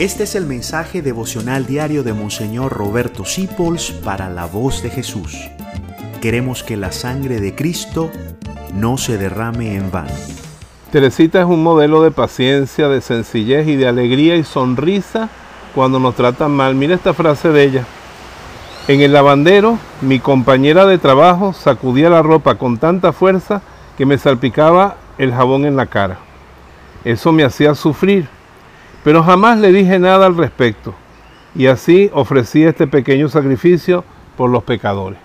Este es el mensaje devocional diario de Monseñor Roberto Sipols para la voz de Jesús. Queremos que la sangre de Cristo no se derrame en vano. Teresita es un modelo de paciencia, de sencillez y de alegría y sonrisa cuando nos tratan mal. Mira esta frase de ella. En el lavandero, mi compañera de trabajo sacudía la ropa con tanta fuerza que me salpicaba el jabón en la cara. Eso me hacía sufrir pero jamás le dije nada al respecto. Y así ofrecí este pequeño sacrificio por los pecadores.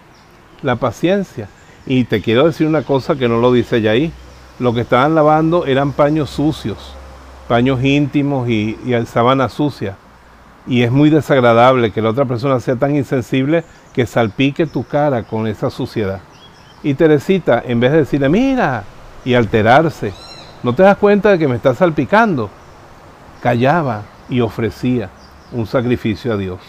La paciencia. Y te quiero decir una cosa que no lo dice ya ahí. Lo que estaban lavando eran paños sucios, paños íntimos y, y sábana sucia. Y es muy desagradable que la otra persona sea tan insensible que salpique tu cara con esa suciedad. Y Teresita, en vez de decirle, mira, y alterarse, ¿no te das cuenta de que me está salpicando? Callaba y ofrecía un sacrificio a Dios.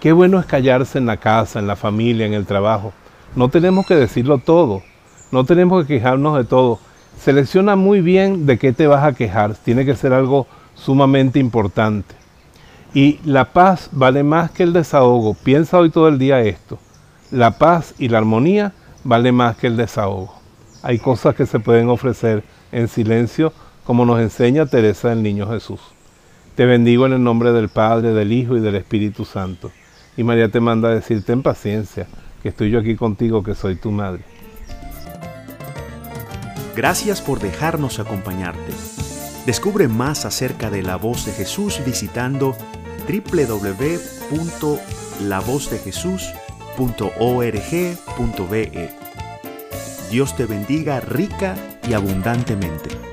Qué bueno es callarse en la casa, en la familia, en el trabajo. No tenemos que decirlo todo, no tenemos que quejarnos de todo. Selecciona muy bien de qué te vas a quejar, tiene que ser algo sumamente importante. Y la paz vale más que el desahogo. Piensa hoy todo el día esto. La paz y la armonía vale más que el desahogo. Hay cosas que se pueden ofrecer en silencio, como nos enseña Teresa del Niño Jesús. Te bendigo en el nombre del Padre, del Hijo y del Espíritu Santo. Y María te manda a decir, ten paciencia, que estoy yo aquí contigo, que soy tu madre. Gracias por dejarnos acompañarte. Descubre más acerca de la voz de Jesús visitando www.lavozdejesús.org.be. Dios te bendiga rica y abundantemente.